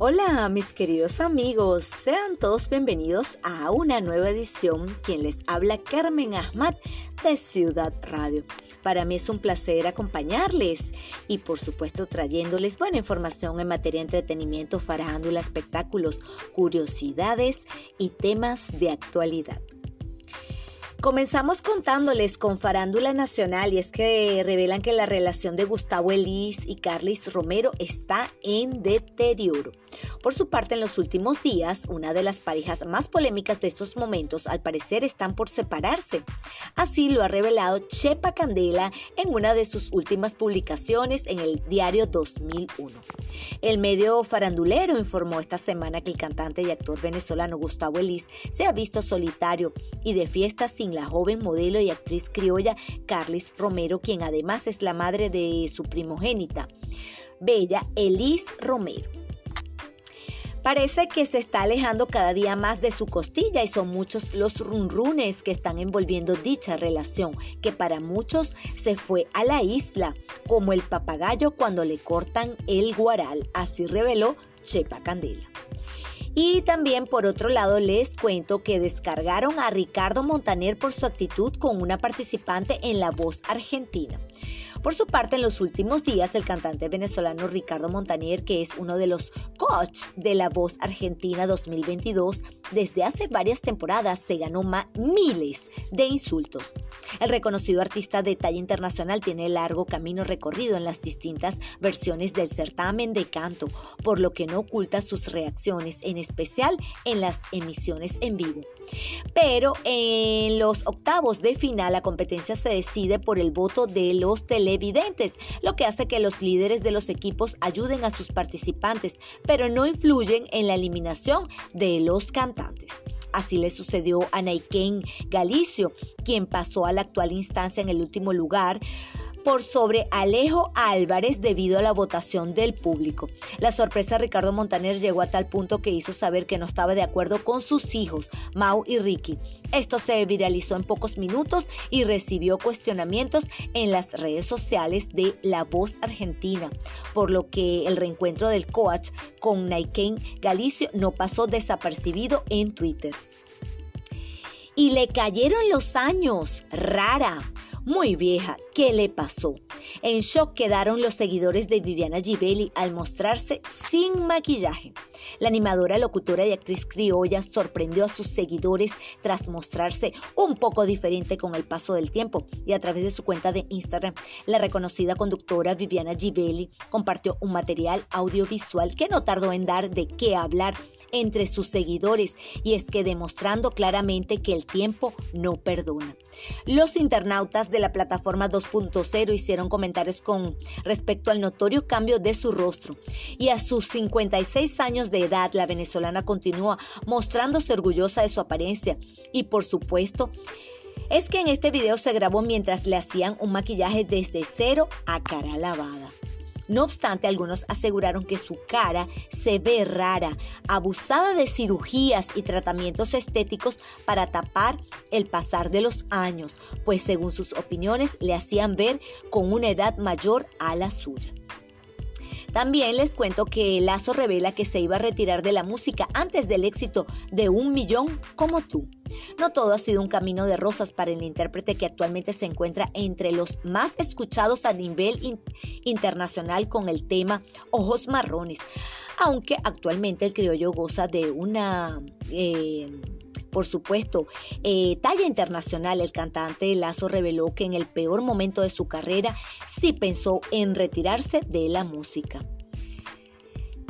Hola mis queridos amigos, sean todos bienvenidos a una nueva edición. Quien les habla Carmen Ahmad de Ciudad Radio. Para mí es un placer acompañarles y por supuesto trayéndoles buena información en materia de entretenimiento, farándula, espectáculos, curiosidades y temas de actualidad. Comenzamos contándoles con Farándula Nacional y es que revelan que la relación de Gustavo Elis y Carlis Romero está en deterioro. Por su parte, en los últimos días, una de las parejas más polémicas de estos momentos al parecer están por separarse. Así lo ha revelado Chepa Candela en una de sus últimas publicaciones en el diario 2001. El medio farandulero informó esta semana que el cantante y actor venezolano Gustavo Elis se ha visto solitario y de fiesta sin la joven modelo y actriz criolla Carlis Romero, quien además es la madre de su primogénita, Bella Elis Romero. Parece que se está alejando cada día más de su costilla y son muchos los runrunes que están envolviendo dicha relación, que para muchos se fue a la isla, como el papagayo cuando le cortan el guaral, así reveló Chepa Candela. Y también por otro lado les cuento que descargaron a Ricardo Montaner por su actitud con una participante en La Voz Argentina. Por su parte, en los últimos días, el cantante venezolano Ricardo Montaner, que es uno de los coach de La Voz Argentina 2022, desde hace varias temporadas se ganó miles de insultos. El reconocido artista de talla internacional tiene largo camino recorrido en las distintas versiones del certamen de canto, por lo que no oculta sus reacciones, en especial en las emisiones en vivo. Pero en los octavos de final la competencia se decide por el voto de los televidentes, lo que hace que los líderes de los equipos ayuden a sus participantes, pero no influyen en la eliminación de los cantantes. Así le sucedió a Naiken Galicio, quien pasó a la actual instancia en el último lugar por sobre Alejo Álvarez debido a la votación del público. La sorpresa de Ricardo Montaner llegó a tal punto que hizo saber que no estaba de acuerdo con sus hijos, Mau y Ricky. Esto se viralizó en pocos minutos y recibió cuestionamientos en las redes sociales de La Voz Argentina, por lo que el reencuentro del coach con Naiken Galicio no pasó desapercibido en Twitter. Y le cayeron los años, rara muy vieja. ¿Qué le pasó? En shock quedaron los seguidores de Viviana Givelli al mostrarse sin maquillaje. La animadora, locutora y actriz criolla sorprendió a sus seguidores tras mostrarse un poco diferente con el paso del tiempo y a través de su cuenta de Instagram, la reconocida conductora Viviana Givelli compartió un material audiovisual que no tardó en dar de qué hablar entre sus seguidores y es que demostrando claramente que el tiempo no perdona. Los internautas de la plataforma 2.0 hicieron comentarios con respecto al notorio cambio de su rostro y a sus 56 años de edad la venezolana continúa mostrándose orgullosa de su apariencia y por supuesto es que en este video se grabó mientras le hacían un maquillaje desde cero a cara lavada. No obstante, algunos aseguraron que su cara se ve rara, abusada de cirugías y tratamientos estéticos para tapar el pasar de los años, pues según sus opiniones le hacían ver con una edad mayor a la suya. También les cuento que Lazo revela que se iba a retirar de la música antes del éxito de Un Millón como tú. No todo ha sido un camino de rosas para el intérprete que actualmente se encuentra entre los más escuchados a nivel internacional con el tema Ojos Marrones, aunque actualmente el criollo goza de una... Eh, por supuesto, eh, talla internacional, el cantante Lazo reveló que en el peor momento de su carrera sí pensó en retirarse de la música.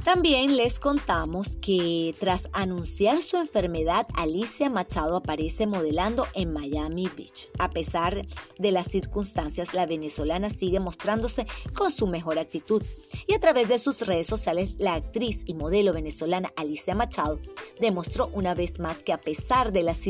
También les contamos que tras anunciar su enfermedad, Alicia Machado aparece modelando en Miami Beach. A pesar de las circunstancias, la venezolana sigue mostrándose con su mejor actitud. Y a través de sus redes sociales, la actriz y modelo venezolana Alicia Machado demostró una vez más que a pesar de las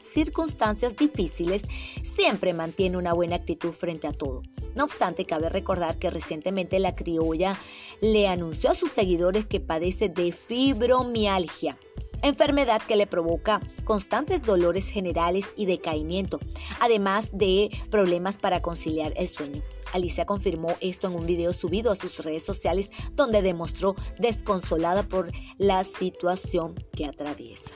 circunstancias difíciles, siempre mantiene una buena actitud frente a todo. No obstante, cabe recordar que recientemente la criolla le anunció a sus seguidores que padece de fibromialgia. enfermedad que le provoca constantes dolores generales y decaimiento, además de problemas para conciliar el sueño. Alicia confirmó esto en un video subido a sus redes sociales donde demostró desconsolada por la situación que atraviesa.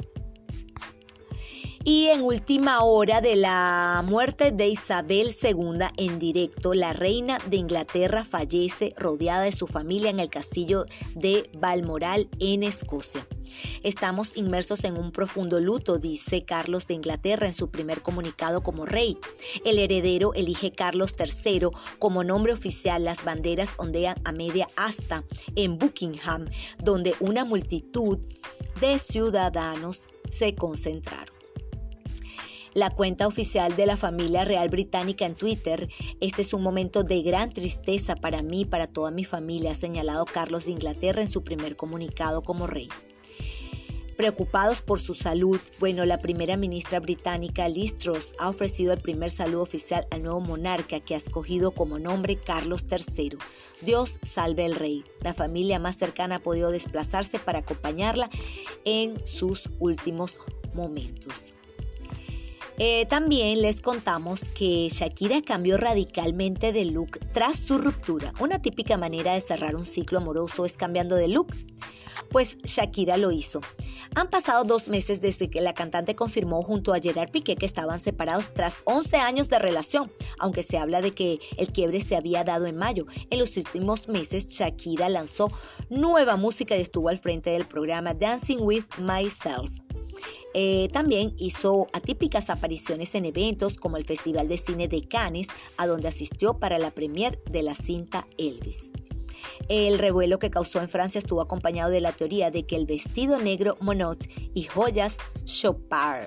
Y en última hora de la muerte de Isabel II en directo, la reina de Inglaterra fallece rodeada de su familia en el castillo de Balmoral en Escocia. Estamos inmersos en un profundo luto, dice Carlos de Inglaterra en su primer comunicado como rey. El heredero elige Carlos III como nombre oficial. Las banderas ondean a media asta en Buckingham, donde una multitud de ciudadanos se concentraron la cuenta oficial de la familia real británica en Twitter. Este es un momento de gran tristeza para mí y para toda mi familia, ha señalado Carlos de Inglaterra en su primer comunicado como rey. Preocupados por su salud, bueno, la primera ministra británica Liz Truss ha ofrecido el primer saludo oficial al nuevo monarca que ha escogido como nombre Carlos III. Dios salve al rey. La familia más cercana ha podido desplazarse para acompañarla en sus últimos momentos. Eh, también les contamos que Shakira cambió radicalmente de look tras su ruptura. Una típica manera de cerrar un ciclo amoroso es cambiando de look. Pues Shakira lo hizo. Han pasado dos meses desde que la cantante confirmó junto a Gerard Piqué que estaban separados tras 11 años de relación, aunque se habla de que el quiebre se había dado en mayo. En los últimos meses, Shakira lanzó nueva música y estuvo al frente del programa Dancing with Myself. Eh, también hizo atípicas apariciones en eventos como el Festival de Cine de Cannes, a donde asistió para la premier de la cinta Elvis. El revuelo que causó en Francia estuvo acompañado de la teoría de que el vestido negro Monot y joyas Chopard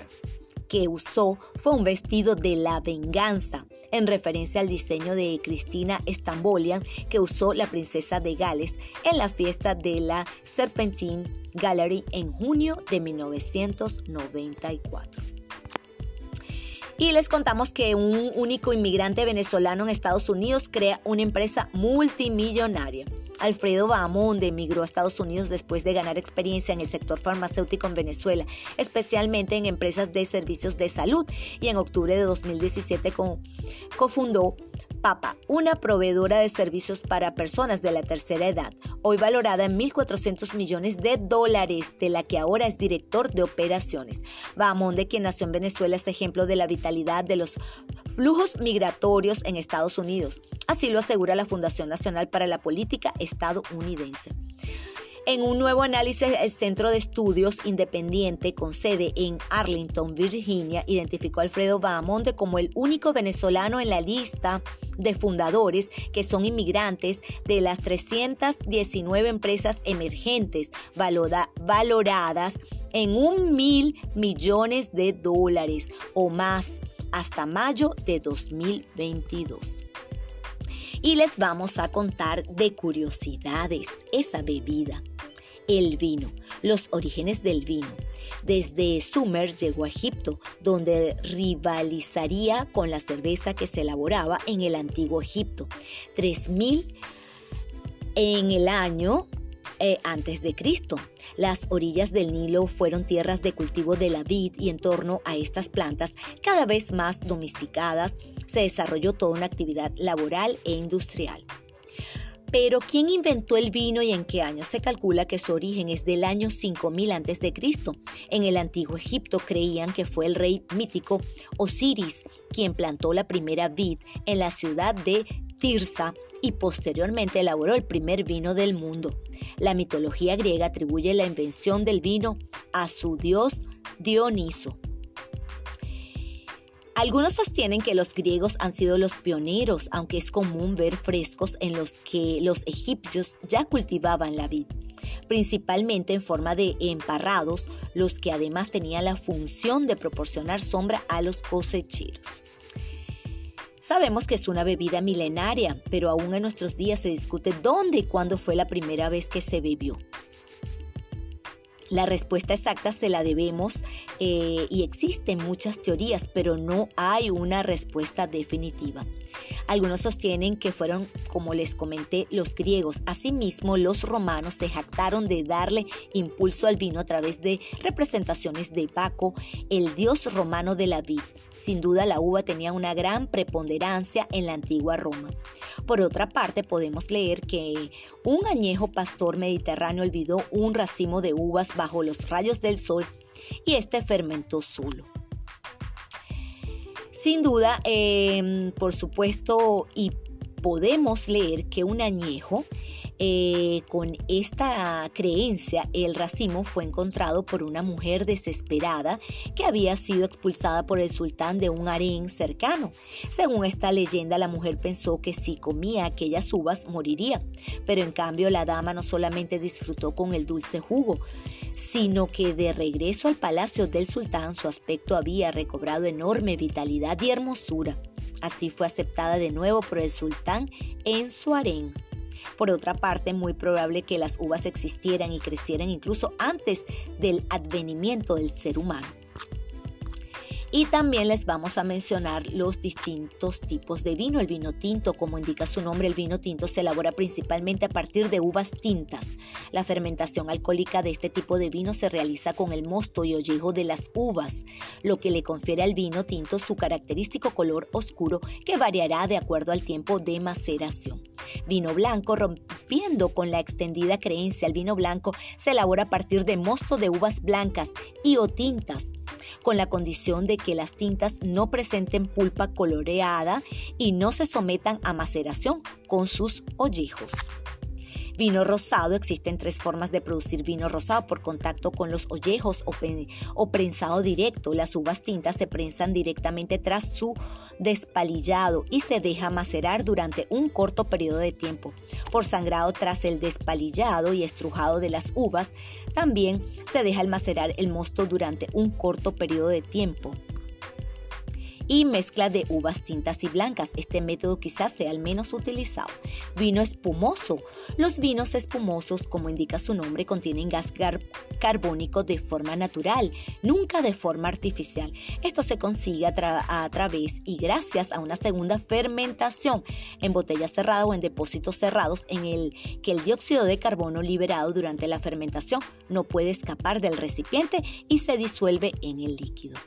que usó fue un vestido de la venganza, en referencia al diseño de Cristina Stambolian que usó la princesa de Gales en la fiesta de la Serpentine Gallery en junio de 1994. Y les contamos que un único inmigrante venezolano en Estados Unidos crea una empresa multimillonaria. Alfredo Bahamonde emigró a Estados Unidos después de ganar experiencia en el sector farmacéutico en Venezuela, especialmente en empresas de servicios de salud, y en octubre de 2017 cofundó Papa, una proveedora de servicios para personas de la tercera edad, hoy valorada en 1.400 millones de dólares, de la que ahora es director de operaciones. Bahamonde, quien nació en Venezuela, es ejemplo de la vitalidad de los flujos migratorios en Estados Unidos. Así lo asegura la Fundación Nacional para la Política estadounidense. En un nuevo análisis, el Centro de Estudios Independiente con sede en Arlington, Virginia, identificó a Alfredo Bahamonde como el único venezolano en la lista de fundadores que son inmigrantes de las 319 empresas emergentes valoradas en un mil millones de dólares o más hasta mayo de 2022 y les vamos a contar de curiosidades esa bebida el vino, los orígenes del vino. Desde Sumer llegó a Egipto, donde rivalizaría con la cerveza que se elaboraba en el antiguo Egipto. 3000 en el año eh, antes de Cristo. Las orillas del Nilo fueron tierras de cultivo de la vid y en torno a estas plantas, cada vez más domesticadas, se desarrolló toda una actividad laboral e industrial. Pero ¿quién inventó el vino y en qué año? Se calcula que su origen es del año 5000 a.C. En el antiguo Egipto creían que fue el rey mítico Osiris quien plantó la primera vid en la ciudad de Tirsa y posteriormente elaboró el primer vino del mundo. La mitología griega atribuye la invención del vino a su dios Dioniso. Algunos sostienen que los griegos han sido los pioneros, aunque es común ver frescos en los que los egipcios ya cultivaban la vid, principalmente en forma de emparrados, los que además tenían la función de proporcionar sombra a los cosecheros. Sabemos que es una bebida milenaria, pero aún en nuestros días se discute dónde y cuándo fue la primera vez que se bebió. La respuesta exacta se la debemos eh, y existen muchas teorías, pero no hay una respuesta definitiva. Algunos sostienen que fueron, como les comenté, los griegos. Asimismo, los romanos se jactaron de darle impulso al vino a través de representaciones de Baco, el dios romano de la vid. Sin duda, la uva tenía una gran preponderancia en la antigua Roma. Por otra parte, podemos leer que un añejo pastor mediterráneo olvidó un racimo de uvas bajo los rayos del sol y este fermentó solo. Sin duda, em, por supuesto, y podemos leer que un añejo eh, con esta creencia, el racimo fue encontrado por una mujer desesperada que había sido expulsada por el sultán de un harén cercano. Según esta leyenda, la mujer pensó que si comía aquellas uvas moriría, pero en cambio la dama no solamente disfrutó con el dulce jugo, sino que de regreso al palacio del sultán su aspecto había recobrado enorme vitalidad y hermosura. Así fue aceptada de nuevo por el sultán en su harén. Por otra parte, muy probable que las uvas existieran y crecieran incluso antes del advenimiento del ser humano. Y también les vamos a mencionar los distintos tipos de vino. El vino tinto, como indica su nombre, el vino tinto se elabora principalmente a partir de uvas tintas. La fermentación alcohólica de este tipo de vino se realiza con el mosto y ollejo de las uvas, lo que le confiere al vino tinto su característico color oscuro que variará de acuerdo al tiempo de maceración. Vino blanco, rompiendo con la extendida creencia, el vino blanco se elabora a partir de mosto de uvas blancas y o tintas con la condición de que las tintas no presenten pulpa coloreada y no se sometan a maceración con sus ollejos. Vino rosado, existen tres formas de producir vino rosado por contacto con los ollejos o, prensado directo. Las uvas tintas se prensan directamente tras su despalillado y se deja macerar durante un corto periodo de tiempo. Por sangrado tras el despalillado y estrujado de las uvas, también se deja almacenar el mosto durante un corto periodo de tiempo y mezcla de uvas tintas y blancas. Este método quizás sea el menos utilizado. Vino espumoso. Los vinos espumosos, como indica su nombre, contienen gas carbónico de forma natural, nunca de forma artificial. Esto se consigue a, a través y gracias a una segunda fermentación en botellas cerradas o en depósitos cerrados en el que el dióxido de carbono liberado durante la fermentación no puede escapar del recipiente y se disuelve en el líquido.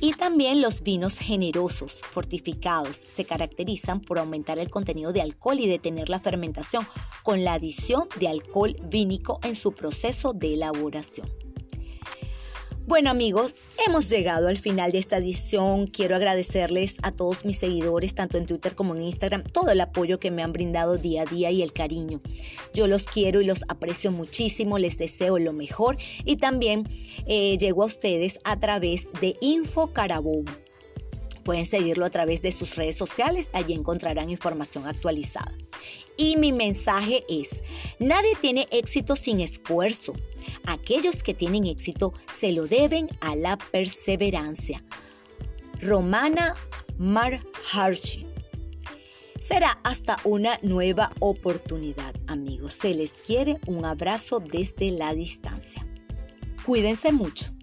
Y también los vinos generosos, fortificados, se caracterizan por aumentar el contenido de alcohol y detener la fermentación con la adición de alcohol vínico en su proceso de elaboración. Bueno amigos, hemos llegado al final de esta edición. Quiero agradecerles a todos mis seguidores, tanto en Twitter como en Instagram, todo el apoyo que me han brindado día a día y el cariño. Yo los quiero y los aprecio muchísimo, les deseo lo mejor y también eh, llego a ustedes a través de Info Carabobo. Pueden seguirlo a través de sus redes sociales, allí encontrarán información actualizada. Y mi mensaje es, nadie tiene éxito sin esfuerzo. Aquellos que tienen éxito se lo deben a la perseverancia. Romana Marharshi. Será hasta una nueva oportunidad, amigos. Se les quiere un abrazo desde la distancia. Cuídense mucho.